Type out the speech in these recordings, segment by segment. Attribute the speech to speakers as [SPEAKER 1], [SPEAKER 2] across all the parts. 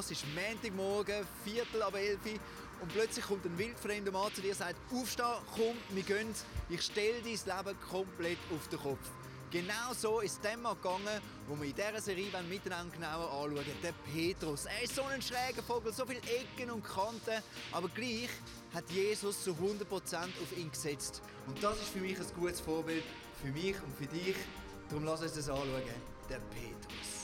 [SPEAKER 1] Vor, es ist Montagmorgen, Viertel ab 11 Uhr und plötzlich kommt ein wildfremder Mann zu dir und sagt, aufstehen, komm, wir gehen, ich stelle dein Leben komplett auf den Kopf. Genau so ist es dem Mann gegangen, wo wir in dieser Serie miteinander genauer anschauen Der Petrus. Er ist so ein schräger Vogel, so viele Ecken und Kanten, aber gleich hat Jesus zu 100% auf ihn gesetzt. Und das ist für mich ein gutes Vorbild, für mich und für dich. Darum lass uns das anschauen. Der Petrus.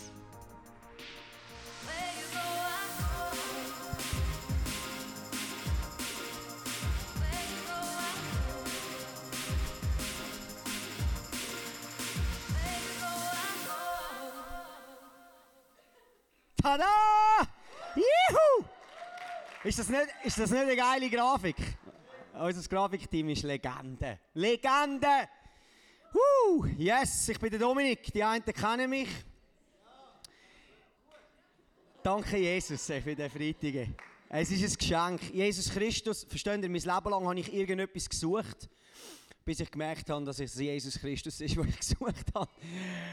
[SPEAKER 2] Tada! Juhu! Ist das, nicht, ist das nicht eine geile Grafik? Unser Grafikteam ist Legende. Legende! Uh, yes, ich bin der Dominik. Die einen kennen mich. Danke, Jesus, für den Freitag. Es ist ein Geschenk. Jesus Christus, versteht ihr, mein Leben lang habe ich irgendetwas gesucht bis ich gemerkt habe, dass es Jesus Christus ist, was ich gesucht habe.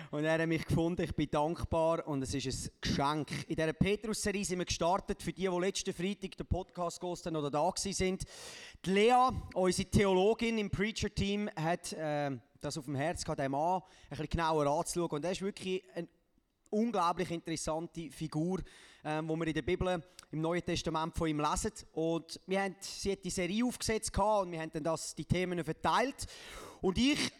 [SPEAKER 2] Und er hat mich gefunden, ich bin dankbar und es ist ein Geschenk. In dieser Petrus-Serie sind wir gestartet, für die, die letzten Freitag den Podcast gehostet oder da sind. Die Lea, unsere Theologin im Preacher-Team, hat äh, das auf dem Herz gehabt, den Mann ein bisschen genauer anzuschauen. Und er ist wirklich eine unglaublich interessante Figur ähm, wo wir in der Bibel im Neuen Testament von ihm lesen. Und wir haben, sie hat die Serie aufgesetzt und wir haben dann das, die Themen verteilt. Und ich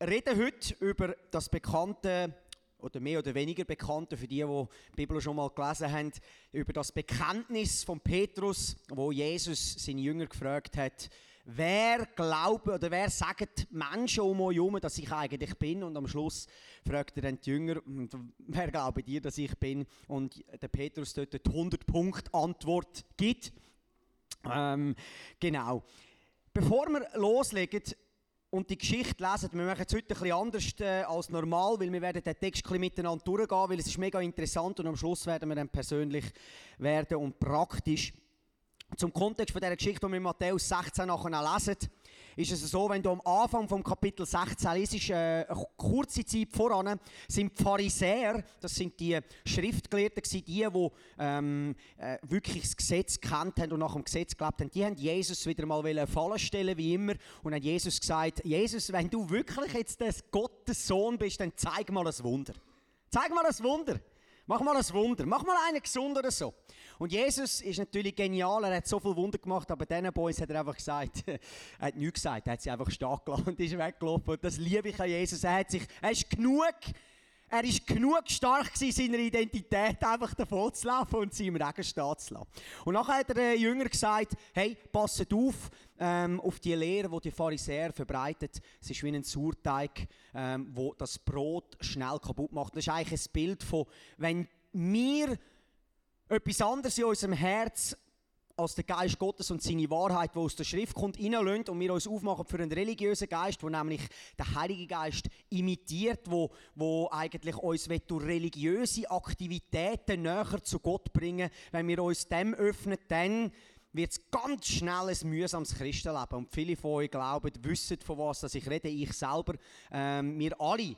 [SPEAKER 2] rede heute über das bekannte oder mehr oder weniger bekannte, für die, die die Bibel schon mal gelesen haben, über das Bekenntnis von Petrus, wo Jesus seine Jünger gefragt hat, wer glauben oder wer sagt Menschen um euch herum, dass ich eigentlich bin? Und am Schluss fragt er dann die Jünger, wer glaubt dir, dass ich bin? Und der Petrus dort die 100-Punkt-Antwort gibt. Ähm, genau. Bevor wir loslegen, und die Geschichte lesen. Wir machen es heute bisschen anders äh, als normal, weil wir werden den Text ein miteinander durchgehen, weil es ist mega interessant und am Schluss werden wir dann persönlich werden und praktisch. Zum Kontext von dieser Geschichte, die wir in Matthäus 16 nachher lesen, ist es so, wenn du am Anfang vom Kapitel 16 liest, äh, eine kurze Zeit voran, sind die Pharisäer, das sind die Schriftgelehrten, die, die ähm, äh, wirklich das Gesetz kennt haben und nach dem Gesetz gelebt haben, die haben Jesus wieder mal fallen stellen, wie immer, und haben Jesus gesagt, Jesus, wenn du wirklich jetzt Gottes Sohn bist, dann zeig mal ein Wunder. Zeig mal ein Wunder. Mach mal ein Wunder. Mach mal einen gesund oder so. Und Jesus ist natürlich genial, er hat so viel Wunder gemacht, aber diesen Boys hat er einfach gesagt, er hat nichts gesagt, er hat sie einfach stark gelassen und ist weggelaufen. Und das liebe ich an Jesus. Er, hat sich, er ist genug, er ist genug stark in seiner Identität, einfach davon zu laufen und sie im Regen stehen zu lassen. Und nachher hat der Jünger gesagt, hey, passet auf, ähm, auf die Lehre, die die Pharisäer verbreitet. Es ist wie ein Sauerteig, ähm, wo das Brot schnell kaputt macht. Das ist eigentlich ein Bild von, wenn wir etwas anderes in unserem Herz als der Geist Gottes und seine Wahrheit, die aus der Schrift kommt, reinlöhnt und wir uns aufmachen für einen religiösen Geist, der nämlich der Heilige Geist imitiert, wo, wo eigentlich uns durch religiöse Aktivitäten näher zu Gott bringen Wenn wir uns dem öffnen, dann wird es ganz schnell ein mühsames Christenleben. Und viele von euch glauben, wissen, von was ich rede. Ich selber, ähm, wir alle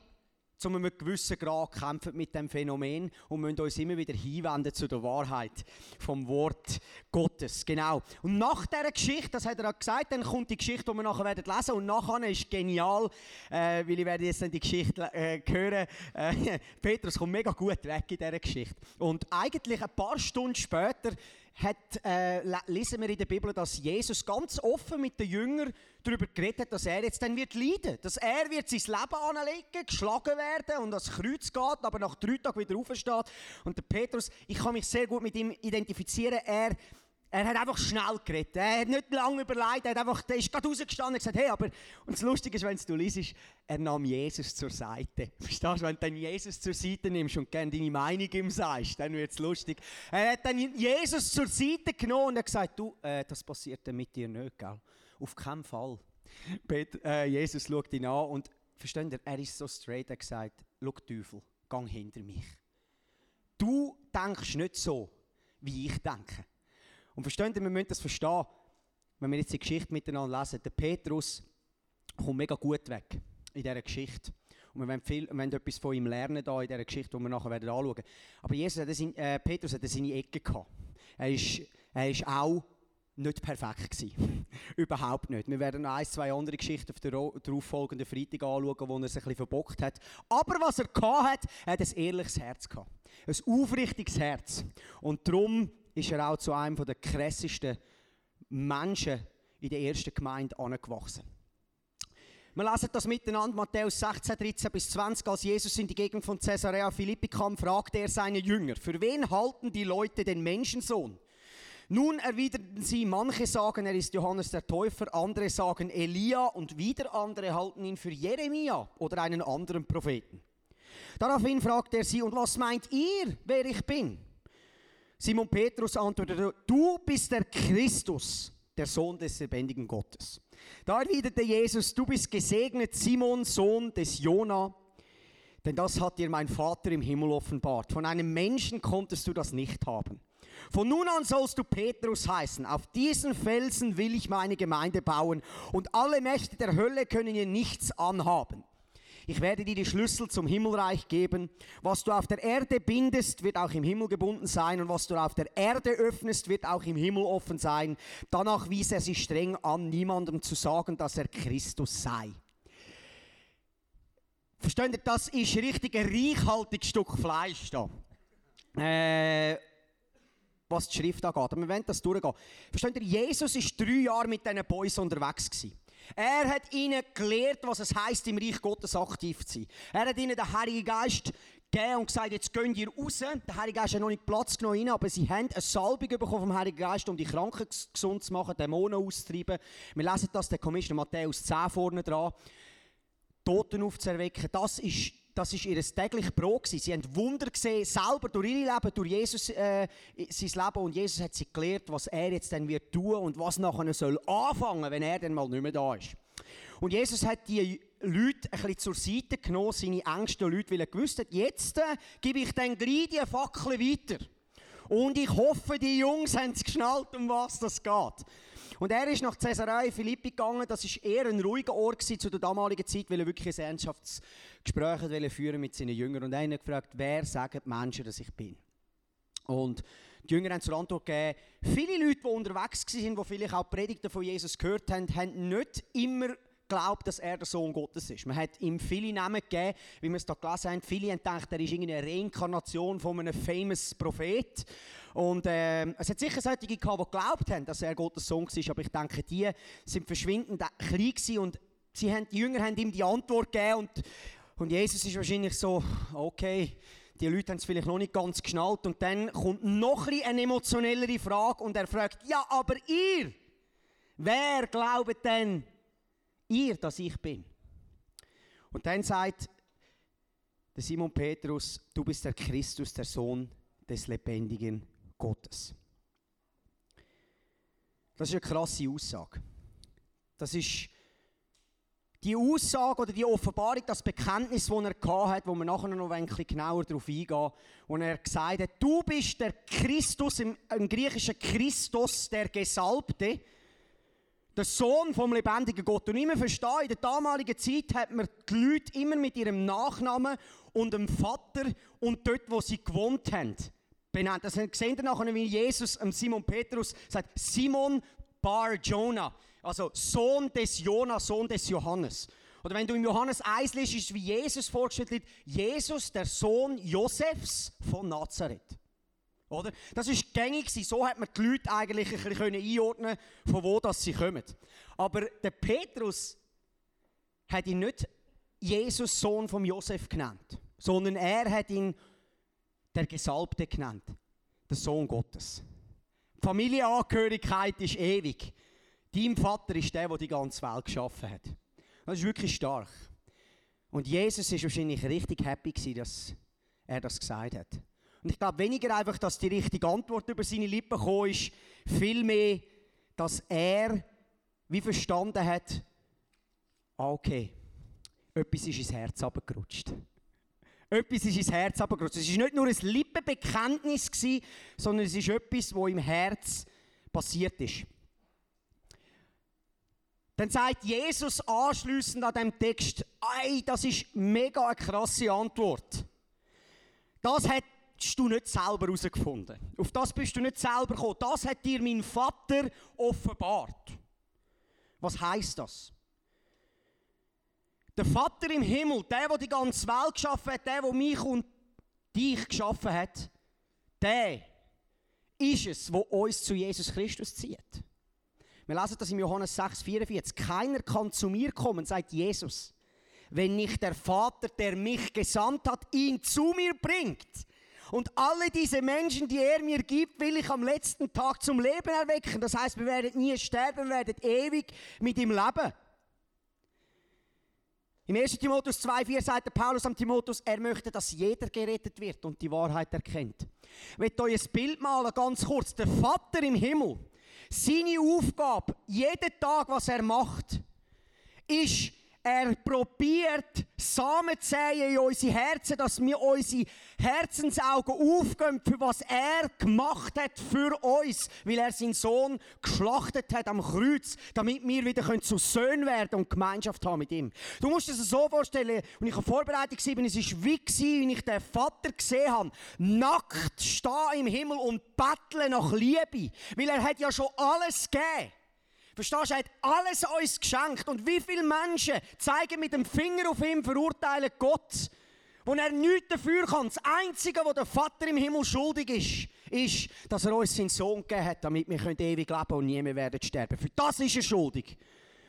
[SPEAKER 2] zu einem gewissen Grad kämpfen mit dem Phänomen und müssen uns immer wieder hinwenden zu der Wahrheit vom Wort Gottes. Genau. Und nach dieser Geschichte, das hat er auch gesagt, dann kommt die Geschichte, die wir nachher werden lesen und nachher ist genial, äh, weil ich werde jetzt dann die Geschichte äh, hören. Äh, Petrus kommt mega gut weg in dieser Geschichte. Und eigentlich ein paar Stunden später hat, äh, lesen wir in der Bibel, dass Jesus ganz offen mit den Jüngern darüber geredet hat, dass er jetzt dann wird leiden, dass er wird sein Leben anlegen, geschlagen werden und ans Kreuz geht, aber nach drei Tagen wieder aufsteht. Und der Petrus, ich kann mich sehr gut mit ihm identifizieren, er Er hat einfach schnell geredet. Er hat nicht lange überlegt. Er, hat einfach, er ist gerade rausgestanden und gesagt, hey, aber... Und das Lustige ist, wenn du liest, er nahm Jesus zur Seite. Verstehst du? Wenn du dann Jesus zur Seite nimmst und gerne deine Meinung ihm sagst, dann wird es lustig. Er hat dann Jesus zur Seite genommen und hat gesagt, du, äh, das passiert dann mit dir nicht, gell? Auf keinen Fall. Peter, äh, Jesus schaut ihn an und, versteht ihr, er ist so straight, er hat gesagt, schau Teufel, gang hinter mich. Du denkst nicht so, wie ich denke. Und versteht ihr, wir müssen das verstehen, wenn wir jetzt die Geschichte miteinander lesen. Der Petrus kommt mega gut weg in dieser Geschichte. Und wir wollen, viel, wir wollen etwas von ihm lernen da in dieser Geschichte, die wir nachher werden anschauen werden. Aber Jesus hat sein, äh, Petrus hatte seine Ecke gehabt. Er ist, er ist auch nicht perfekt gewesen. Überhaupt nicht. Wir werden noch ein, zwei andere Geschichten auf der darauffolgenden Freitag anschauen, wo er sich ein bisschen verbockt hat. Aber was er gehabt hat, er hat ein ehrliches Herz gehabt. Ein aufrichtiges Herz. Und darum ist er auch zu einem der krassesten Menschen in der ersten Gemeinde angewachsen. Wir lesen das miteinander, Matthäus 16, 13 bis 20. Als Jesus in die Gegend von Caesarea Philippi kam, fragte er seine Jünger, für wen halten die Leute den Menschensohn? Nun erwiderten sie, manche sagen, er ist Johannes der Täufer, andere sagen Elia und wieder andere halten ihn für Jeremia oder einen anderen Propheten. Daraufhin fragte er sie, und was meint ihr, wer ich bin? Simon Petrus antwortete, du bist der Christus, der Sohn des lebendigen Gottes. Da erwiderte Jesus, du bist gesegnet, Simon, Sohn des Jona, denn das hat dir mein Vater im Himmel offenbart. Von einem Menschen konntest du das nicht haben. Von nun an sollst du Petrus heißen. Auf diesen Felsen will ich meine Gemeinde bauen und alle Mächte der Hölle können ihr nichts anhaben. Ich werde dir die Schlüssel zum Himmelreich geben. Was du auf der Erde bindest, wird auch im Himmel gebunden sein. Und was du auf der Erde öffnest, wird auch im Himmel offen sein. Danach wies er sich streng an, niemandem zu sagen, dass er Christus sei. Versteht ihr, das ist richtig ein reichhaltiges Stück Fleisch da. Äh, was die Schrift angeht. Aber wir wollen das durchgehen. Versteht ihr, Jesus war drei Jahre mit diesen Boys unterwegs. Gewesen. Er hat ihnen gelehrt, was es heißt, im Reich Gottes aktiv zu sein. Er hat ihnen den Heiligen Geist gegeben und gesagt, jetzt gehen ihr raus. Der Heilige Geist hat noch nicht Platz genommen, aber sie haben eine Salbung bekommen vom Heiligen Geist, um die Kranken gesund zu machen, Dämonen auszutreiben. Wir lesen das, der Kommission Matthäus 10 vorne dran. Toten aufzuerwecken, das ist das ist ihr tägliches Brot. Sie haben Wunder gesehen, selber durch ihr Leben, durch Jesus, äh, sein Leben. Und Jesus hat sie gelehrt, was er jetzt dann wird tun und was nachher soll anfangen, wenn er dann mal nicht mehr da ist. Und Jesus hat die Leute ein bisschen zur Seite genommen, seine engsten Leute, weil er gewusst hat, jetzt äh, gebe ich dann gleich die Fackel weiter. Und ich hoffe, die Jungs haben es geschnallt, um was das geht. Und er ist nach Caesarea Philippi gegangen. Das ist eher ein ruhiger Ort zu der damaligen Zeit, weil er wirklich ein Ernstschaftsgespräch führen mit seinen Jüngern. Und er hat gefragt, wer sagen die Menschen, dass ich bin? Und die Jünger haben zur Antwort gegeben, viele Leute, die unterwegs waren, die vielleicht auch Predigten von Jesus gehört haben, haben nicht immer glaubt, dass er der Sohn Gottes ist. Man hat ihm viele Namen gegeben, wie wir es da gelesen haben. Viele haben gedacht, er ist eine Reinkarnation von einem famous Prophet. Und äh, es hat sicher solche gehabt, die geglaubt haben, dass er Gottes Sohn war, aber ich denke, die sind verschwindend klein gewesen und sie haben, die Jünger haben ihm die Antwort gegeben und, und Jesus ist wahrscheinlich so, okay, die Leute haben es vielleicht noch nicht ganz geschnallt und dann kommt noch ein eine emotionellere Frage und er fragt, ja, aber ihr, wer glaubt denn, ihr, dass ich bin? Und dann sagt der Simon Petrus, du bist der Christus, der Sohn des lebendigen Gottes. Das ist eine krasse Aussage. Das ist die Aussage oder die Offenbarung, das Bekenntnis, das er hat, wo wir nachher noch ein bisschen genauer darauf eingehen, wo er gesagt hat, du bist der Christus, im, im griechischen Christus, der Gesalbte, der Sohn vom lebendigen Gott. Und immer verstehen, in der damaligen Zeit hat man die Leute immer mit ihrem Nachnamen und dem Vater und dort, wo sie gewohnt haben, benannt. Das sehen wir nachher, wie Jesus Simon Petrus sagt, Simon Bar Jonah, also Sohn des Jonah, Sohn des Johannes. Oder wenn du im Johannes 1 liest, ist wie Jesus vorgestellt Jesus, der Sohn Josefs von Nazareth. Oder? Das ist gängig so hat man die Leute eigentlich ein bisschen einordnen von wo das sie kommen. Aber der Petrus hat ihn nicht Jesus, Sohn von Josef genannt, sondern er hat ihn der Gesalbte genannt, der Sohn Gottes. Die Familienangehörigkeit ist ewig. Dein Vater ist der, der die ganze Welt geschaffen hat. Das ist wirklich stark. Und Jesus ist wahrscheinlich richtig happy dass er das gesagt hat. Und ich glaube weniger einfach, dass die richtige Antwort über seine Lippen gekommen ist, vielmehr, dass er wie verstanden hat, ah, okay, etwas ist ins Herz abgerutscht. Etwas ist ins Herz abgerutscht. Es war nicht nur ein Lippenbekenntnis, sondern es ist etwas, was im Herz passiert ist. Dann sagt Jesus anschließend an dem Text, ei, das ist mega eine krasse Antwort. Das hättest du nicht selber herausgefunden. Auf das bist du nicht selber gekommen. Das hat dir mein Vater offenbart. Was heißt das? Der Vater im Himmel, der, der die ganze Welt geschaffen hat, der, der mich und dich geschaffen hat, der ist es, wo uns zu Jesus Christus zieht. Wir lesen das im Johannes 6,44. Keiner kann zu mir kommen, sagt Jesus, wenn nicht der Vater, der mich gesandt hat, ihn zu mir bringt. Und alle diese Menschen, die er mir gibt, will ich am letzten Tag zum Leben erwecken. Das heißt, wir werden nie sterben, wir werden ewig mit ihm leben. Im 1. Timotheus 2,4 sagt der Paulus am Timotheus, er möchte, dass jeder gerettet wird und die Wahrheit erkennt. Ich möchte euch ein Bild malen, ganz kurz. Der Vater im Himmel, seine Aufgabe, jeden Tag, was er macht, ist, er probiert Samen zu säen in unsere Herzen, dass wir unsere Herzensaugen aufgehen, für was er gemacht hat für uns, weil er seinen Sohn geschlachtet hat am Kreuz, damit wir wieder zu Söhnen werden und Gemeinschaft haben mit ihm. Du musst es so vorstellen, und ich habe vorbereitet war, es war wie, wenn ich den Vater gesehen habe, nackt stehen im Himmel und betteln nach Liebe, weil er hat ja schon alles gegeben. Verstehst du, er hat alles uns geschenkt. Und wie viele Menschen zeigen mit dem Finger auf ihn, verurteilen Gott, wo er nichts dafür kann. Das Einzige, was der Vater im Himmel schuldig ist, ist, dass er uns seinen Sohn gegeben hat, damit wir ewig leben und nie mehr werden sterben. Für das ist er schuldig.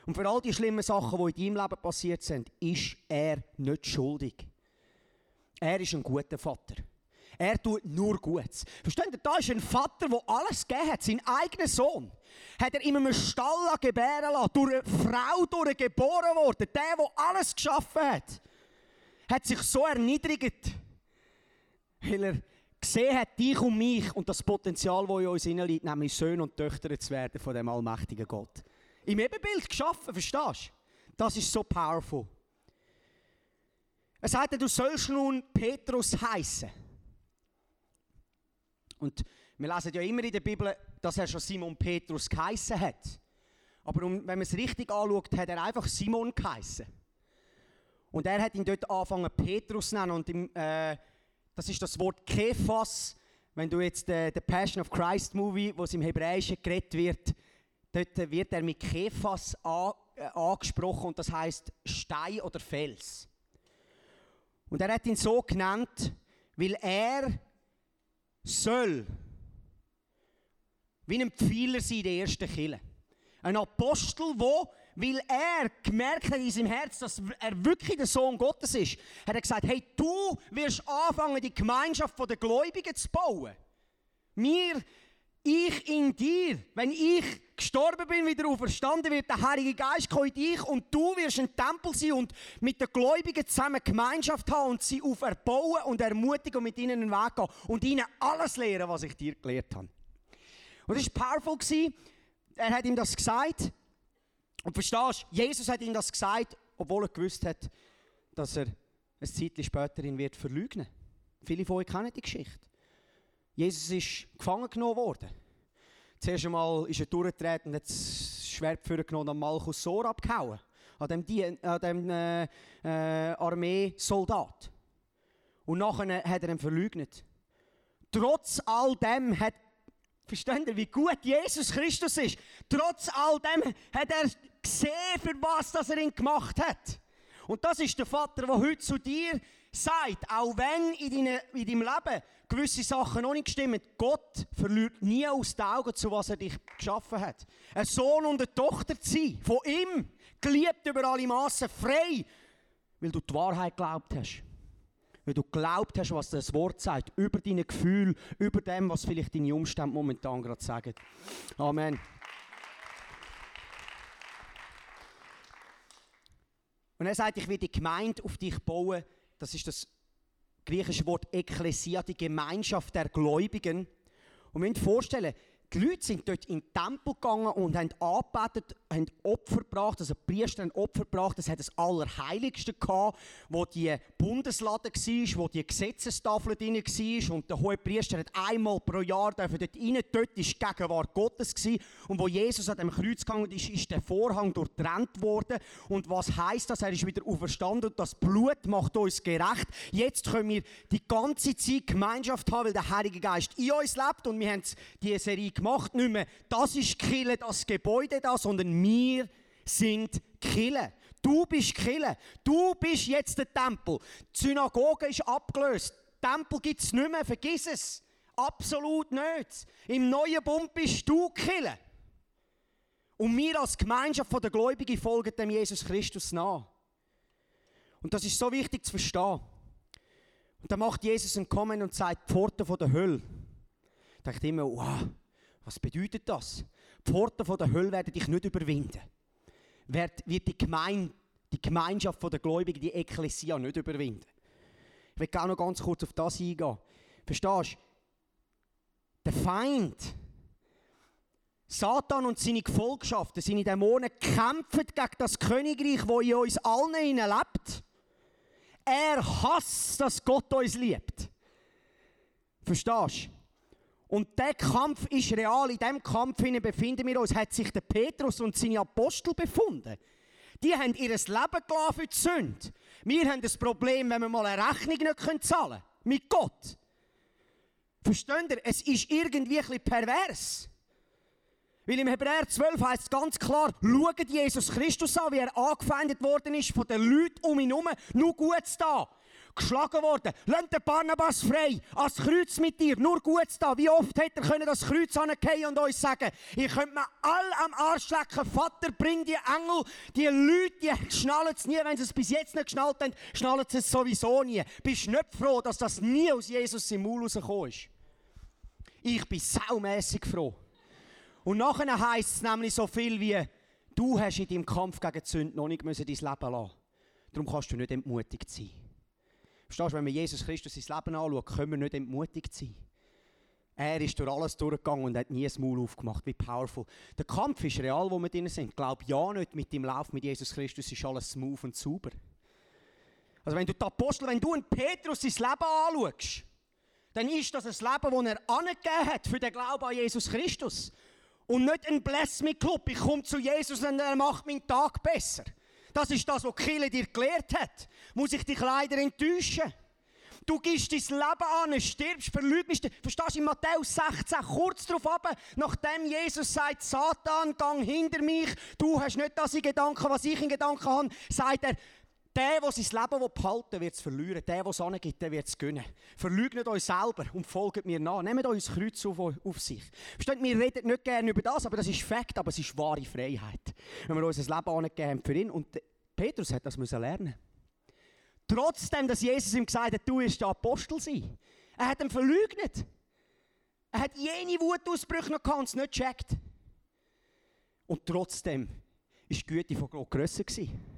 [SPEAKER 2] Und für all die schlimmen Sachen, die in deinem Leben passiert sind, ist er nicht schuldig. Er ist ein guter Vater. Er tut nur Gutes. Versteht ihr? Da ist ein Vater, der alles gegeben hat. Sein eigener Sohn hat er in einem Stall gebären lassen. Durch eine Frau durch geboren worden. Der, der alles geschaffen hat. Hat sich so erniedrigt. Weil er gesehen hat, dich und mich und das Potenzial, das in uns liegt, nämlich Söhne und Töchter zu werden von dem allmächtigen Gott. Im Ebenbild geschaffen, verstehst du? Das ist so powerful. Er sagte, du sollst nun Petrus heißen. Und wir lesen ja immer in der Bibel, dass er schon Simon Petrus geheissen hat. Aber wenn man es richtig anschaut, hat er einfach Simon geheissen. Und er hat ihn dort angefangen Petrus zu nennen. Und im, äh, das ist das Wort Kephas. Wenn du jetzt den äh, Passion of Christ Movie, wo es im Hebräischen geredet wird, dort wird er mit Kephas an, äh, angesprochen und das heißt Stein oder Fels. Und er hat ihn so genannt, weil er soll wie ein Pfeiler sein in der ersten Kille. Ein Apostel, der, weil er gemerkt hat in seinem Herz, dass er wirklich der Sohn Gottes ist, hat er gesagt, hey, du wirst anfangen, die Gemeinschaft der Gläubigen zu bauen. Wir ich in dir, wenn ich gestorben bin, wieder auferstanden wird, der Heilige Geist kommt in dich und du wirst ein Tempel sein und mit den Gläubigen zusammen Gemeinschaft haben und sie auferbauen und ermutigen und mit ihnen einen Weg gehen und ihnen alles lehren, was ich dir gelehrt habe. Und das war powerful. Er hat ihm das gesagt. Und verstehst du, Jesus hat ihm das gesagt, obwohl er gewusst hat, dass er ein Zeitchen später ihn wird verleugnen. Viele von euch kennen die Geschichte. Jesus ist gefangen genommen worden. Zuerst einmal ist er durchgetreten und hat das Schwert genommen und Malchus Sor abgehauen. An dem, an dem äh, äh, Armeesoldat. Und nachher hat er ihn verleugnet. Trotz all dem hat, versteht ihr, wie gut Jesus Christus ist? Trotz all dem hat er gesehen, für was dass er ihn gemacht hat. Und das ist der Vater, der heute zu dir sagt, auch wenn in, deine, in deinem Leben gewisse Sachen noch nicht stimmen, Gott verliert nie aus den Augen, zu was er dich geschaffen hat. Ein Sohn und eine Tochter zu sein, von ihm, geliebt über alle Massen, frei, weil du die Wahrheit geglaubt hast. Weil du glaubt hast, was das Wort sagt, über deine Gefühle, über dem, was vielleicht deine Umstände momentan gerade sagen. Amen. Und er sagt, ich will die Gemeinde auf dich bauen. Das ist das griechische Wort Ekklesia, die Gemeinschaft der Gläubigen. Und wir müssen vorstellen, die Leute sind dort in den Tempel gegangen und haben angebetet, haben Opfer gebracht, also Priester haben Opfer gebracht. Es hat das Allerheiligste gehabt, wo die Bundeslade war, wo die Gesetzestafel drin war. Und der hohe Priester hat einmal pro Jahr dort rein. Dort war die Gegenwart Gottes. Gewesen. Und wo Jesus an dem Kreuz gegangen ist, ist der Vorhang durchtrennt worden. Und was heisst das? Er ist wieder auferstanden und das Blut macht uns gerecht. Jetzt können wir die ganze Zeit Gemeinschaft haben, weil der Heilige Geist in uns lebt. Und wir haben diese Serie gemacht macht nicht mehr, das ist Kille, das Gebäude da, sondern wir sind Kille. Du bist Kille. Du bist jetzt der Tempel. Die Synagoge ist abgelöst. Tempel gibt es nicht mehr, vergiss es. Absolut nicht. Im neuen Bund bist du Kille. Und wir als Gemeinschaft der Gläubigen folgen dem Jesus Christus nach. Und das ist so wichtig zu verstehen. Und dann macht Jesus ein Kommen und sagt die Pforten der Hölle. Ich dachte immer, wow, was bedeutet das? Die Pforten der Hölle werden dich nicht überwinden. Wird, die, Gemeinde, die Gemeinschaft der Gläubigen, die Ekklesia, nicht überwinden. Ich will auch noch ganz kurz auf das eingehen. Verstehst du? Der Feind, Satan und seine Gefolgschaften, seine Dämonen kämpfen gegen das Königreich, wo in uns allen lebt. Er hasst, dass Gott uns liebt. Verstehst du? Und der Kampf ist real. In diesem Kampf befinden wir uns. Hat sich der Petrus und seine Apostel befunden. Die haben ihr Leben gelassen für die Sünde. Wir haben das Problem, wenn wir mal eine Rechnung nicht zahlen können. Mit Gott. Versteht ihr? Es ist irgendwie ein bisschen pervers. Weil im Hebräer 12 heißt es ganz klar, schaut Jesus Christus an, wie er angefeindet worden ist von den Leuten um ihn herum. Nur Gutes da geschlagen worden. Lasst den Barnabas frei, ans Kreuz mit dir, nur gut da. Wie oft hätte er können das Kreuz angehen und uns sagen, ihr könnt mir all am Arsch lecken, Vater, bring die Engel, die Leute, die schnallen es nie, wenn sie es bis jetzt nicht geschnallt haben, schnallen sie es sowieso nie. Bist nicht froh, dass das nie aus Jesus im Maul rausgekommen ist? Ich bin saumässig froh. Und nachher heisst es nämlich so viel wie, du hast in deinem Kampf gegen die Sünde noch nicht dein Leben lassen Darum kannst du nicht entmutigt sein. Verstehst du, wenn wir Jesus Christus sein Leben anschauen, können wir nicht entmutigt sein. Er ist durch alles durchgegangen und hat nie ein Maul aufgemacht. Wie powerful. Der Kampf ist real, wo wir drin sind. Glaub ja nicht, mit dem Lauf mit Jesus Christus ist alles smooth und sauber. Also wenn du die Apostel, wenn du einen Petrus sein Leben anschaust, dann ist das ein Leben, das er angegeben hat für den Glauben an Jesus Christus. Und nicht ein Bless me Club. Ich komme zu Jesus und er macht meinen Tag besser. Das ist das, was Kille dir gelehrt hat. Muss ich dich leider enttäuschen? Du gibst dein Leben an, stirbst, verlügnest. Verstehst du in Matthäus 16, kurz darauf ab, nachdem Jesus sagt, Satan, gang hinter mich, du hast nicht das in Gedanken, was ich in Gedanken habe, sagt er, der, der sein Leben behalten wird es verlieren. Der, der es angibt, der wird es gönnen. Verleugnet euch selber und folgt mir nach. Nehmt euch das Kreuz auf, auf sich. Versteht, wir reden nicht gerne über das, aber das ist Fakt, aber es ist wahre Freiheit. Wenn wir unser Leben angegeben haben für ihn. Und Petrus hat das müssen lernen. Trotzdem, dass Jesus ihm gesagt hat, du wirst der Apostel sein. Er hat ihn verleugnet. Er hat jene Wutausbrüche noch gehabt nicht gecheckt. Und trotzdem war die Güte von Gott grösser. Gewesen.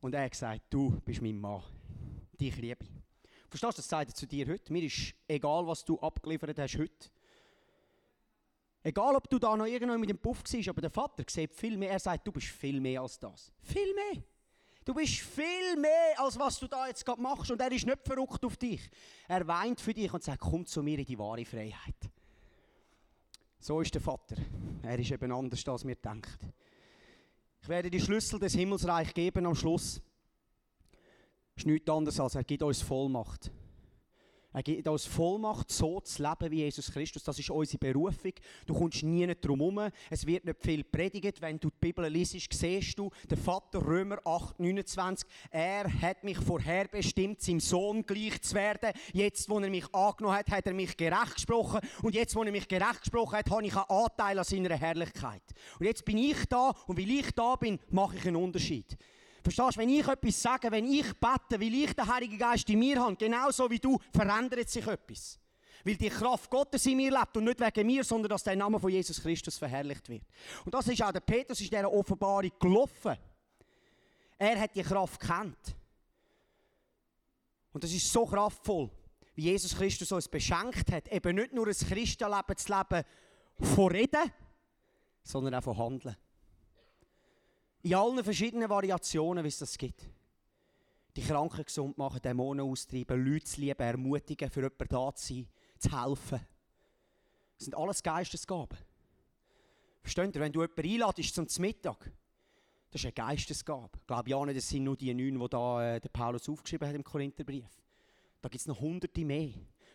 [SPEAKER 2] Und er hat gesagt, du bist mein Mann. Dich liebe ich. Verstehst du, das sagt er zu dir heute? Mir ist egal, was du abgeliefert hast heute. Egal, ob du da noch irgendwo mit dem Puff warst, aber der Vater sieht viel mehr. Er sagt, du bist viel mehr als das. Viel mehr. Du bist viel mehr, als was du da jetzt gerade machst. Und er ist nicht verrückt auf dich. Er weint für dich und sagt, komm zu mir in die wahre Freiheit. So ist der Vater. Er ist eben anders, als wir denken. Ich werde die Schlüssel des Himmelsreichs geben am Schluss. Es ist nichts anderes als er gibt uns Vollmacht. Er gibt uns Vollmacht, so zu leben wie Jesus Christus. Das ist unsere Berufung. Du kommst nie nicht drum herum. Es wird nicht viel predigt. Wenn du die Bibel liest, siehst du, der Vater Römer 8, 29, er hat mich vorherbestimmt, seinem Sohn gleich zu werden. Jetzt, wo er mich angenommen hat, hat er mich gerecht gesprochen. Und jetzt, wo er mich gerecht gesprochen hat, habe ich einen Anteil an seiner Herrlichkeit. Und jetzt bin ich da und weil ich da bin, mache ich einen Unterschied. Verstehst du, wenn ich etwas sage, wenn ich bete, weil ich den Heiligen Geist in mir habe, genauso wie du, verändert sich etwas. Weil die Kraft Gottes in mir lebt und nicht wegen mir, sondern dass der Name von Jesus Christus verherrlicht wird. Und das ist auch der Petrus in dieser Offenbarung gelaufen. Er hat die Kraft kennt. Und das ist so kraftvoll, wie Jesus Christus uns beschenkt hat, eben nicht nur ein Christenleben zu leben von Reden, sondern auch von Handeln. In allen verschiedenen Variationen, wie es das gibt. Die Kranken gesund machen, Dämonen austreiben, Leute zu lieben, ermutigen, für jemanden da zu sein, zu helfen. Das sind alles Geistesgaben. Versteht ihr, wenn du jemanden einladest zum Mittag, das ist eine Geistesgabe. Ich glaube ja nicht, das sind nur die neun, die da, äh, der Paulus aufgeschrieben hat im Korintherbrief. Da gibt es noch hunderte mehr.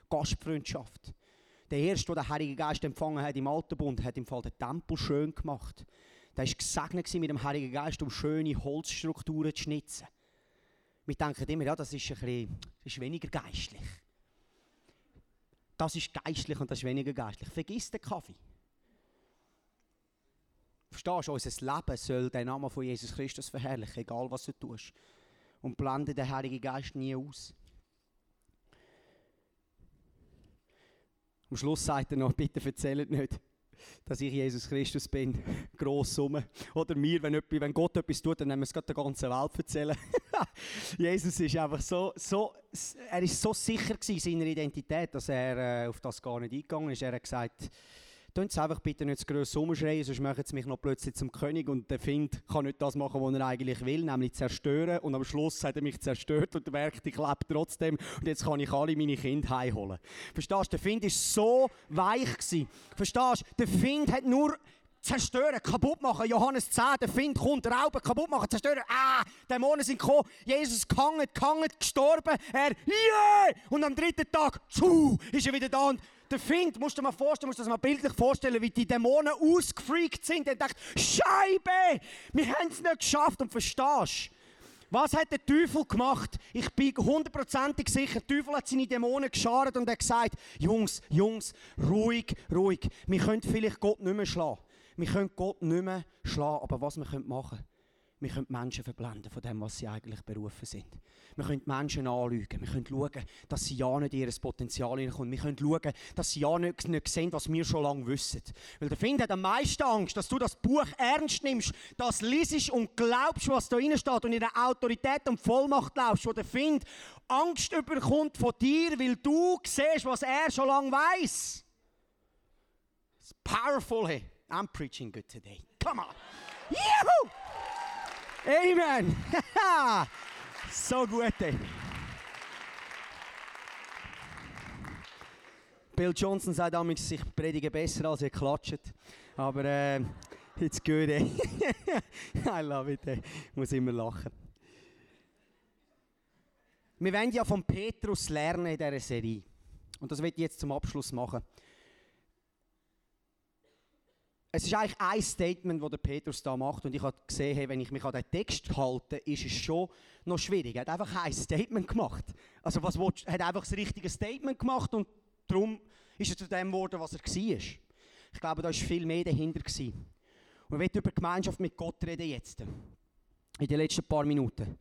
[SPEAKER 2] Gastfreundschaft. Der erste, der den Heiligen Geist empfangen hat im Alten Bund, hat im Fall den Tempel schön gemacht. Der war gesegnet mit dem Heiligen Geist, um schöne Holzstrukturen zu schnitzen. Wir denken immer, ja, das ist, ein bisschen, das ist weniger geistlich. Das ist geistlich und das ist weniger geistlich. Vergiss den Kaffee. Verstehst du, unser Leben soll den Namen von Jesus Christus verherrlichen, egal was du tust. Und blende den Heiligen Geist nie aus. Am Schluss sagt er noch, bitte erzählt nicht, dass ich Jesus Christus bin, gross rum. Oder mir, wenn, etwas, wenn Gott etwas tut, dann nehmen wir es der ganzen Welt erzählen. Jesus ist einfach so, so, er ist so sicher in seiner Identität, dass er äh, auf das gar nicht eingegangen ist. Er hat gesagt, Tun Sie einfach bitte nicht zu gross rumschreien, sonst machen Sie mich noch plötzlich zum König und der Find kann nicht das machen, was er eigentlich will, nämlich zerstören. Und am Schluss hat er mich zerstört und merkt, ich lebe trotzdem und jetzt kann ich alle meine Kinder heimholen. Verstehst du? Der Find war so weich. Gewesen. Verstehst du? Der Find hat nur zerstören, kaputt machen. Johannes 10, der Find kommt, rauben, kaputt machen, zerstören. Ah, Dämonen sind gekommen. Jesus gehangen, gehangen, gestorben. Er, yeah! Und am dritten Tag, zu, ist er wieder da und der Find, musst du dir mal vorstellen, musst du dir mal bildlich vorstellen, wie die Dämonen ausgefreakt sind. Er denkt, Scheibe, wir haben es nicht geschafft. Und verstehst was hat der Teufel gemacht? Ich bin hundertprozentig sicher, der Teufel hat seine Dämonen geschart und hat gesagt, Jungs, Jungs, ruhig, ruhig. Wir können vielleicht Gott nicht mehr schlagen. Wir können Gott nicht mehr schlagen, aber was wir machen können, wir können Menschen verblenden von dem, was sie eigentlich berufen sind. Wir können Menschen anlügen. Wir können schauen, dass sie ja nicht ihr Potenzial hineinkommen. Wir können schauen, dass sie ja nicht, nicht sehen, was wir schon lange wissen. Weil der Find hat am meisten Angst, dass du das Buch ernst nimmst, das liest und glaubst, was da drin steht und in der Autorität und Vollmacht glaubst, wo der Find Angst überkommt von dir, weil du siehst, was er schon lange weiß. It's powerful. Hey. I'm preaching good today. Come on. Juhu! Amen. so gut. Ey. Bill Johnson sagt damals, ich predige besser als ihr klatscht. Aber äh, it's good. Ey. I love it. Ey. Ich muss immer lachen. Wir wollen ja von Petrus lernen in dieser Serie. Und das wird ich jetzt zum Abschluss machen. Es ist eigentlich ein Statement, das der Petrus da macht. Und ich habe gesehen, hey, wenn ich mich an den Text halte, ist es schon noch schwierig. Er hat einfach ein Statement gemacht. Also, was willst, er hat einfach das richtige Statement gemacht und darum ist er zu dem geworden, was er war. Ich glaube, da war viel mehr dahinter. Gewesen. Und wir wollen über Gemeinschaft mit Gott reden jetzt. In den letzten paar Minuten.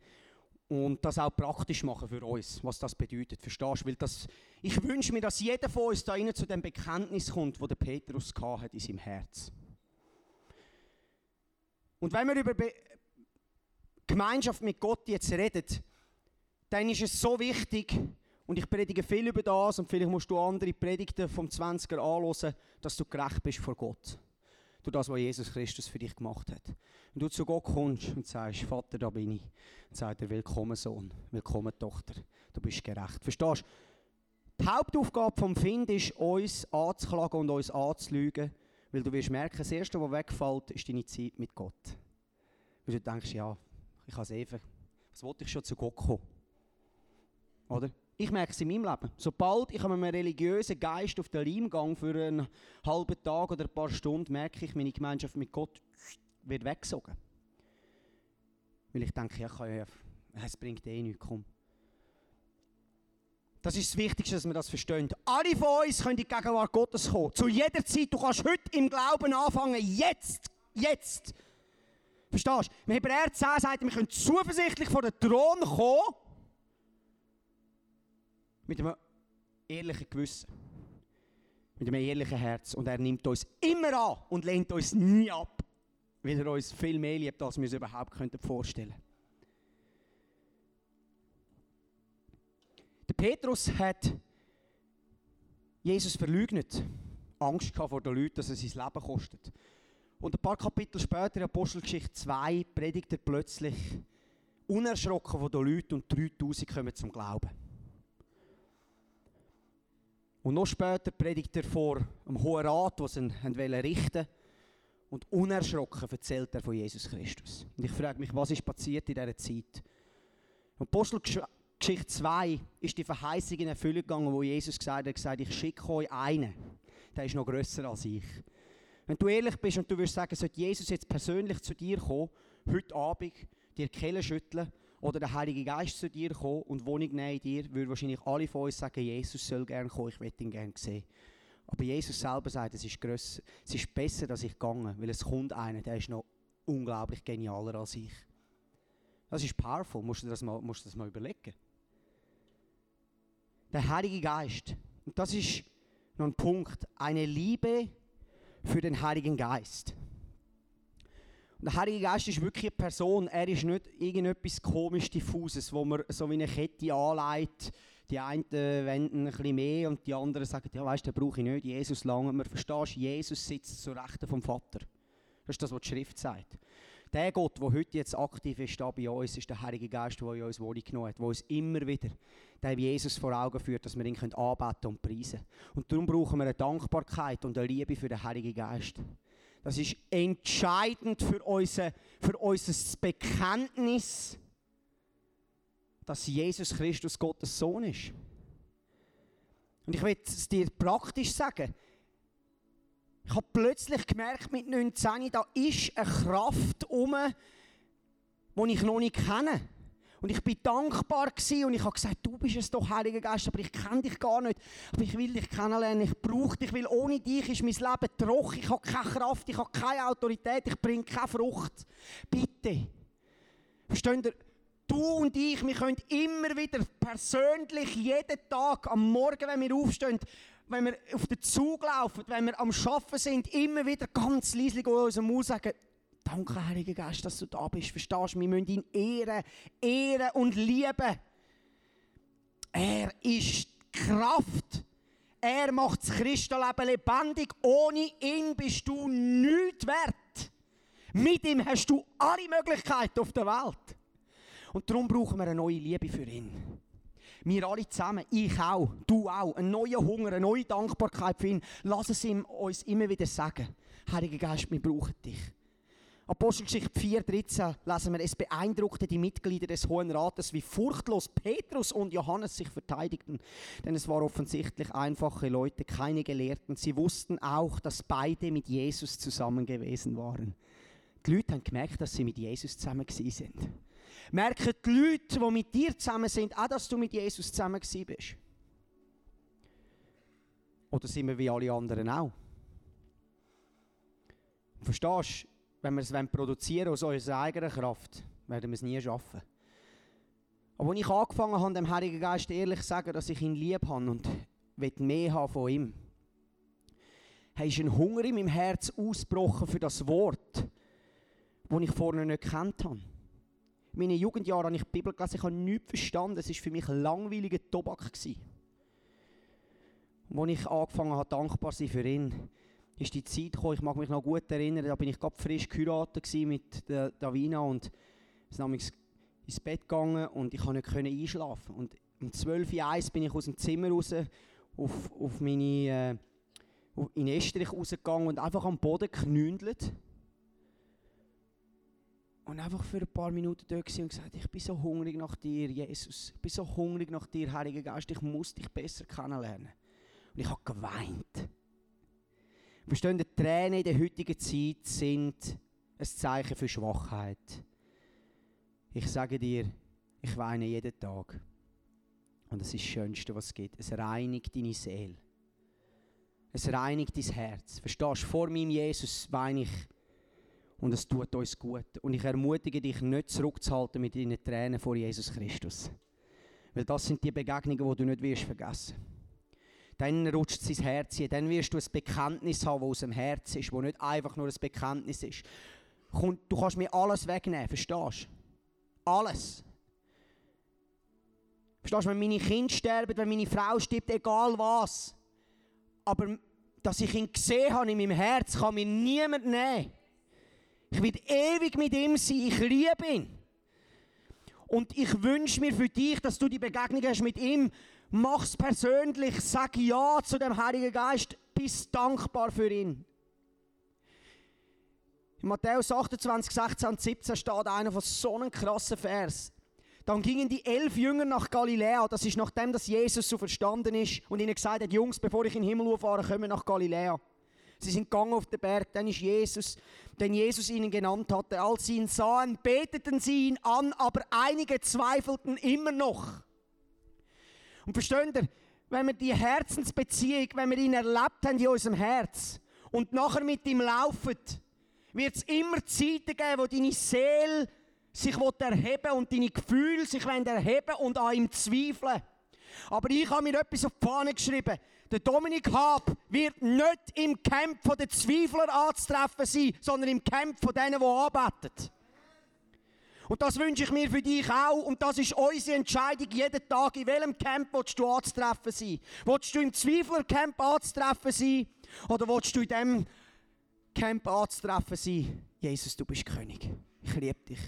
[SPEAKER 2] Und das auch praktisch machen für uns, was das bedeutet. Verstehst du? Weil das, ich wünsche mir, dass jeder von uns da zu dem Bekenntnis kommt, das der Petrus hat in seinem Herz. Und wenn wir über Be Gemeinschaft mit Gott jetzt reden, dann ist es so wichtig, und ich predige viel über das, und vielleicht musst du andere Predigten vom 20er anhören, dass du gerecht bist vor Gott. Durch das, was Jesus Christus für dich gemacht hat. Und du zu Gott kommst und sagst, Vater, da bin ich. Dann sagt er, willkommen Sohn, willkommen Tochter, du bist gerecht. Verstehst du? Die Hauptaufgabe vom Find ist, uns anzuklagen und uns anzulügen, weil du wirst merken, das Erste, was wegfällt, ist deine Zeit mit Gott. Weil du denkst, ja, ich habe es einfach, was wollte ich schon zu Gott kommen? Oder? Ich merke es in meinem Leben. Sobald ich einem religiösen Geist auf den Leim gehe für einen halben Tag oder ein paar Stunden, merke ich, meine Gemeinschaft mit Gott wird weggesogen. Weil ich denke, ja, ja, es bringt eh nichts, komm. Das ist das Wichtigste, dass wir das verstehen. Alle von uns können in die Gegenwart Gottes kommen. Zu jeder Zeit. Du kannst heute im Glauben anfangen. Jetzt. Jetzt. Verstehst du? Im Hebräer 10 sagt, wir können zuversichtlich vor den Thron kommen. Mit einem ehrlichen Gewissen. Mit einem ehrlichen Herz. Und er nimmt uns immer an und lehnt uns nie ab. Weil er uns viel mehr liebt, als wir uns überhaupt vorstellen könnten. Der Petrus hat Jesus verleugnet. Angst vor den Leuten, dass es sein Leben kostet. Und ein paar Kapitel später, in Apostelgeschichte 2, predigt er plötzlich unerschrocken von den Leuten und 3000 kommen zum Glauben. Und noch später predigt er vor einem Hohen Rat, der ihn richten wollte. Und unerschrocken erzählt er von Jesus Christus. Und ich frage mich, was ist passiert in dieser Zeit? Apostelgeschichte 2 ist die Verheißung in Erfüllung gegangen, wo Jesus gesagt hat, gesagt, ich schicke euch einen, der ist noch grösser als ich. Wenn du ehrlich bist und du würdest sagen, sollte Jesus jetzt persönlich zu dir kommen, heute Abend, dir die Kehle schütteln oder der Heilige Geist zu dir kommen und Wohnung nehmen in dir, würden wahrscheinlich alle von uns sagen, Jesus soll gerne kommen, ich möchte ihn gerne sehen. Aber Jesus selber sagt, es ist grösser, es ist besser, dass ich gehe, weil es kommt einer, der ist noch unglaublich genialer als ich. Das ist powerful, musst du das mal, musst du das mal überlegen. Der Heilige Geist, und das ist noch ein Punkt, eine Liebe, für den Heiligen Geist. Und der Heilige Geist ist wirklich eine Person. Er ist nicht irgendetwas komisch diffuses, wo man so wie eine Kette anleitet. Die einen wenden ein bisschen mehr und die anderen sagen, ja weißt, den brauche ich nicht. Jesus lange. Man versteht, Jesus sitzt zur Rechten vom Vater. Das ist das, was die Schrift sagt. Der Gott, der heute jetzt aktiv ist da bei uns, ist der Heilige Geist, der in uns Wohnung genommen hat, der uns immer wieder der Jesus vor Augen führt, dass wir ihn anbeten und preisen können. Und darum brauchen wir eine Dankbarkeit und eine Liebe für den Heiligen Geist. Das ist entscheidend für unser, für unser Bekenntnis, dass Jesus Christus Gottes Sohn ist. Und ich will es dir praktisch sagen. Ich habe plötzlich gemerkt mit 19, da ist eine Kraft um, die ich noch nicht kenne. Und ich bin dankbar und ich habe gesagt, du bist es doch, Heiliger Geist, aber ich kenne dich gar nicht. Aber ich will dich kennenlernen, ich brauche dich, weil ohne dich ist mein Leben trocken. Ich habe keine Kraft, ich habe keine Autorität, ich bringe keine Frucht. Bitte. Versteht ihr? Du und ich, wir können immer wieder persönlich jeden Tag am Morgen, wenn wir aufstehen, wenn wir auf den Zug laufen, wenn wir am Arbeiten sind, immer wieder ganz leise in unserem Mund sagen, danke Heiliger Geist, dass du da bist. Verstehst du, wir müssen ihn ehren, ehren und lieben. Er ist Kraft. Er macht das Christenleben lebendig. Ohne ihn bist du nichts wert. Mit ihm hast du alle Möglichkeiten auf der Welt. Und darum brauchen wir eine neue Liebe für ihn. Wir alle zusammen, ich auch, du auch, einen neuen Hunger, eine neue Dankbarkeit für ihn. Lass es ihm uns immer wieder sagen. Heiliger Geist, wir brauchen dich. Apostelgeschichte 4,13 lesen wir, es beeindruckte die Mitglieder des Hohen Rates, wie furchtlos Petrus und Johannes sich verteidigten. Denn es waren offensichtlich einfache Leute, keine Gelehrten. Sie wussten auch, dass beide mit Jesus zusammen gewesen waren. Die Leute haben gemerkt, dass sie mit Jesus zusammen sind. Merken die Leute, die mit dir zusammen sind, auch, dass du mit Jesus zusammen bist? Oder sind wir wie alle anderen auch? Verstehst du, wenn wir es produzieren aus unserer eigenen Kraft, werden wir es nie schaffen. Aber als ich angefangen habe, dem Heiligen Geist ehrlich zu sagen, dass ich ihn lieb habe und mehr haben von ihm, ist ein Hunger in meinem Herz ausgebrochen für das Wort, das ich vorher nicht gekannt habe. In meinen Jugendjahren habe ich die Bibel gelesen, ich habe nichts verstanden. Es war für mich langweiliger Tobak. Gewesen. Als ich angefangen habe, dankbar zu sein für ihn, ist die Zeit gekommen, ich mag mich noch gut erinnern, da bin ich gerade frisch geheiratet mit Davina und sind ins Bett gegangen und ich konnte nicht einschlafen. Und um 12.01 Uhr bin ich aus dem Zimmer raus auf, auf meine, äh, in Estrich rausgegangen und einfach am Boden geknündelt und einfach für ein paar Minuten dort und gesagt, ich bin so hungrig nach dir, Jesus. Ich bin so hungrig nach dir, Heiliger Geist. Ich muss dich besser kennenlernen. Und ich habe geweint. Verstehen, die Tränen in der heutigen Zeit sind ein Zeichen für Schwachheit. Ich sage dir, ich weine jeden Tag. Und das ist das Schönste, was es gibt. Es reinigt deine Seele. Es reinigt dein Herz. Verstehst du, vor meinem Jesus weine ich Und es tut uns gut. Und ich ermutige dich, nicht zurückzuhalten mit deinen Tränen vor Jesus Christus. Weil das sind die Begegnungen, die du nicht wirst vergessen Dann rutscht sein Herz hin. Dann wirst du ein Bekenntnis haben, das aus dem Herz ist, das nicht einfach nur ein Bekenntnis ist. Du kannst mir alles wegnehmen, verstehst du? Alles. Verstehst du, wenn meine Kinder sterben, wenn meine Frau stirbt, egal was. Aber dass ich ihn gesehen habe in meinem Herz, kann mir niemand nehmen. Ich werde ewig mit ihm sein. Ich liebe ihn. Und ich wünsche mir für dich, dass du die Begegnung hast mit ihm. Mach es persönlich. Sag Ja zu dem Heiligen Geist. Bist dankbar für ihn. In Matthäus 28, 16 und 17 steht einer von so einem krassen Vers. Dann gingen die elf Jünger nach Galiläa. Das ist nachdem, dass Jesus so verstanden ist und ihnen gesagt hat, Jungs, bevor ich in den Himmel fahre, kommen wir nach Galiläa. Sie sind gegangen auf den Berg, dann ist Jesus, den Jesus ihnen genannt hatte. Als sie ihn sahen, beteten sie ihn an, aber einige zweifelten immer noch. Und versteht ihr, wenn wir die Herzensbeziehung, wenn wir ihn erlebt haben in unserem Herz und nachher mit ihm laufen, wird es immer Zeiten geben, wo deine Seele sich erheben und deine Gefühle sich erheben und an ihm zweifeln. Aber ich habe mir etwas auf die Fahne geschrieben. Der Dominik Hab wird nicht im Camp der Zweifler anzutreffen sein, sondern im Camp von denen, die arbeiten. Und das wünsche ich mir für dich auch. Und das ist unsere Entscheidung jeden Tag. In welchem Camp willst du anzutreffen sein? Willst du im Zweiflercamp anzutreffen sein? Oder willst du in dem Camp anzutreffen sein? Jesus, du bist König. Ich liebe dich.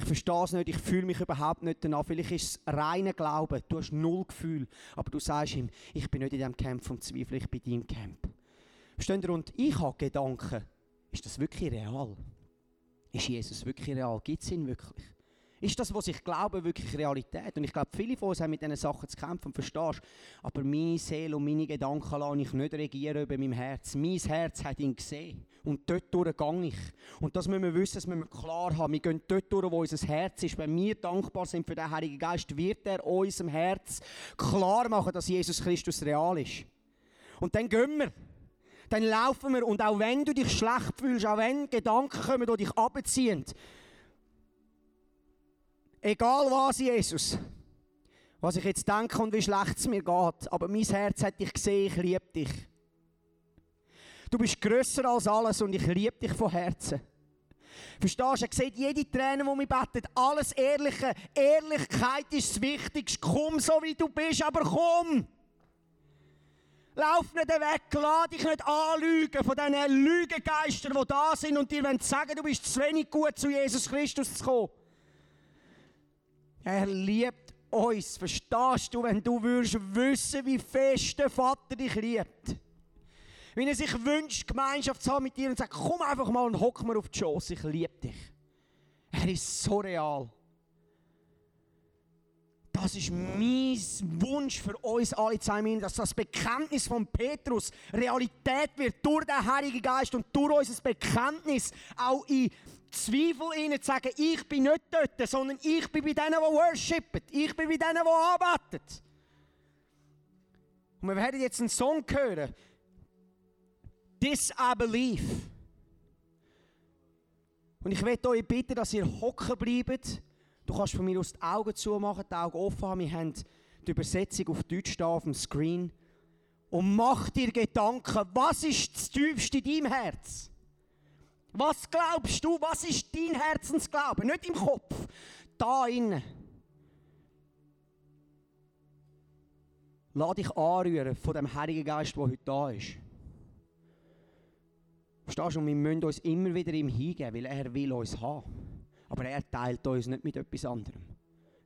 [SPEAKER 2] Ich verstehe es nicht, ich fühle mich überhaupt nicht danach. Vielleicht ist es reiner Glaube, du hast null Gefühl. Aber du sagst ihm, ich bin nicht in diesem Camp vom Zweifel, ich bin in deinem Camp. Versteht ihr? Und ich habe Gedanken, ist das wirklich real? Ist Jesus wirklich real? Gibt es ihn wirklich? Ist das, was ich glaube, wirklich Realität? Und ich glaube, viele von uns haben mit diesen Sachen zu kämpfen, verstehst Aber meine Seele und meine Gedanken lasse ich nicht regieren über mein Herz. Mein Herz hat ihn gesehen. Und dort durch gehe ich. Und das müssen wir wissen, das müssen wir klar haben. Wir gehen dort durch, wo unser Herz ist. Wenn wir dankbar sind für den Heiligen Geist, wird er unserem Herz klar machen, dass Jesus Christus real ist. Und dann gehen wir dann laufen wir. Und auch wenn du dich schlecht fühlst, auch wenn Gedanken kommen, die dich abziehen, Egal was, Jesus. Was ich jetzt denke und wie schlecht es mir geht. Aber mein Herz hat dich gesehen, ich liebe dich. Du bist grösser als alles und ich liebe dich von Herzen. Verstehst du? Er sieht jede Träne, die wir beten, alles Ehrliche. Ehrlichkeit ist das Wichtigste. Komm so wie du bist, aber komm! Lauf nicht weg, lass dich nicht anlügen von diesen Lügengeistern, die da sind und dir sagen, du bist zu wenig gut, zu Jesus Christus zu kommen. Er liebt uns. Verstehst du, wenn du würdest wissen, wie fest der Vater dich liebt? Wenn er sich wünscht, Gemeinschaft zu haben mit dir und sagt, komm einfach mal und hock mir auf die Schoß, ich liebe dich. Er ist so real. Das ist mein Wunsch für uns alle zusammen, dass das Bekenntnis von Petrus Realität wird durch den Heiligen Geist und durch unser Bekenntnis auch in Zweifel zu sagen, ich bin nicht dort, sondern ich bin bei denen, die worshipen. Ich bin bei denen, die arbeiten. Und wir werden jetzt einen Song hören. Believe. Und ich möchte euch bitten, dass ihr hocken bleibt. Du kannst von mir aus die Augen zumachen, die Augen offen haben. Wir haben die Übersetzung auf Deutsch da auf dem Screen. Und mach dir Gedanken, was ist das Tiefste in deinem Herz? Was glaubst du? Was ist dein Herzensglaube? Nicht im Kopf, da innen. Lass dich anrühren von dem Heiligen Geist, der heute da ist. Verstehst du? Und wir müssen uns immer wieder ihm hingeben, weil er will uns haben. Aber er teilt uns nicht mit etwas anderem.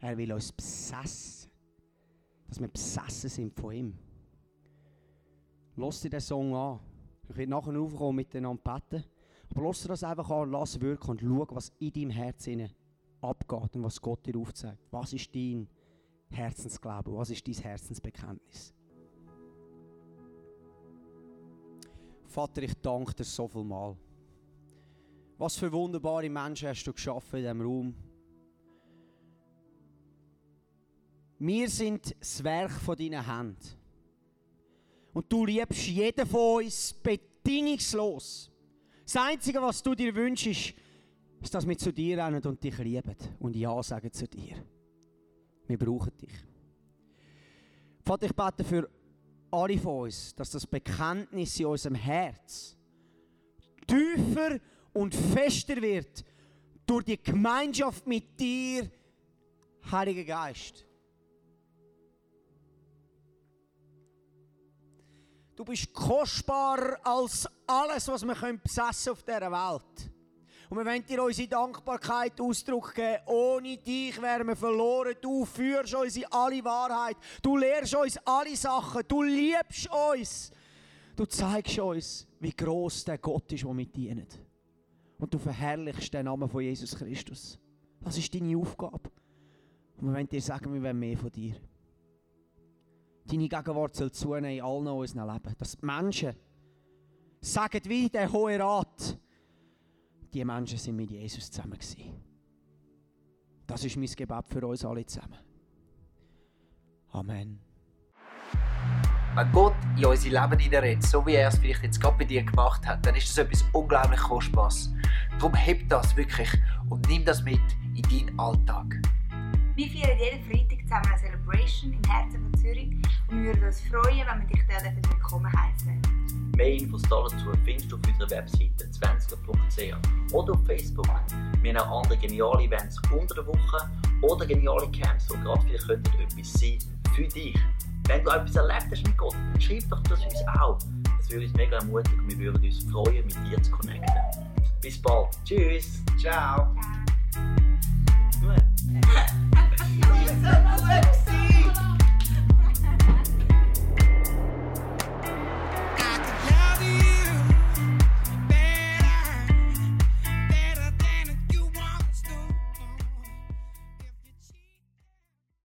[SPEAKER 2] Er will uns besessen. Dass wir besessen sind von ihm. Lass dir den Song an. Ich werde nachher aufkommen miteinander beten. Aber lass dir das einfach an, lass wirken und schau, was in deinem Herzen abgeht und was Gott dir aufzeigt. Was ist dein Herzensglaube? Was ist dein Herzensbekenntnis? Vater, ich danke dir so viel mal. Was für wunderbare Menschen hast du geschaffen in diesem Raum. Wir sind das Werk von deinen Händen. Und du liebst jeden von uns bedingungslos. Das Einzige, was du dir wünschst, ist, dass wir zu dir rennen und dich lieben und Ja sagen zu dir. Wir brauchen dich. Vater, ich bete für alle von uns, dass das Bekenntnis in unserem Herz tiefer und fester wird durch die Gemeinschaft mit dir, Heiliger Geist. Du bist kostbarer als alles, was wir besessen auf dieser Welt. Und wir wollen dir unsere Dankbarkeit Ausdruck geben. Ohne dich wären wir verloren. Du führst uns in alle Wahrheit. Du lehrst uns alle Sachen. Du liebst uns. Du zeigst uns, wie groß der Gott ist, der mit dienen. Und du verherrlichst den Namen von Jesus Christus. Das ist deine Aufgabe. Und wir wollen dir sagen, wir wollen mehr von dir. Deine Gegenwart soll zunehmen in allen unseren Leben. Dass die Menschen sagen, wie der Hohe Rat, die Menschen sind mit Jesus zusammen gewesen. Das ist mein Gebet für uns alle zusammen. Amen.
[SPEAKER 3] Wenn Gott in unser Leben hineinredet, so wie er es vielleicht jetzt gerade bei dir gemacht hat, dann ist das etwas unglaublich Kostbares. Darum heb das wirklich und nimm das mit in deinen Alltag.
[SPEAKER 4] Wir feiern jeden Freitag zusammen eine Celebration im Herzen von Zürich und wir würden uns freuen, wenn wir dich dort willkommen heißen.
[SPEAKER 5] Mehr Infos dazu findest du auf unserer Webseite 20.ch oder auf Facebook. Wir haben auch andere geniale Events unter der Woche oder geniale Camps, die gerade vielleicht könnten etwas sein für dich. Wenn du etwas erlebt hast mit Gott, dann schreib doch das uns auch. Das würde uns mega ermutigen und wir würden uns freuen, mit dir zu connecten. Bis bald. Tschüss.
[SPEAKER 3] Ciao.
[SPEAKER 5] Gut.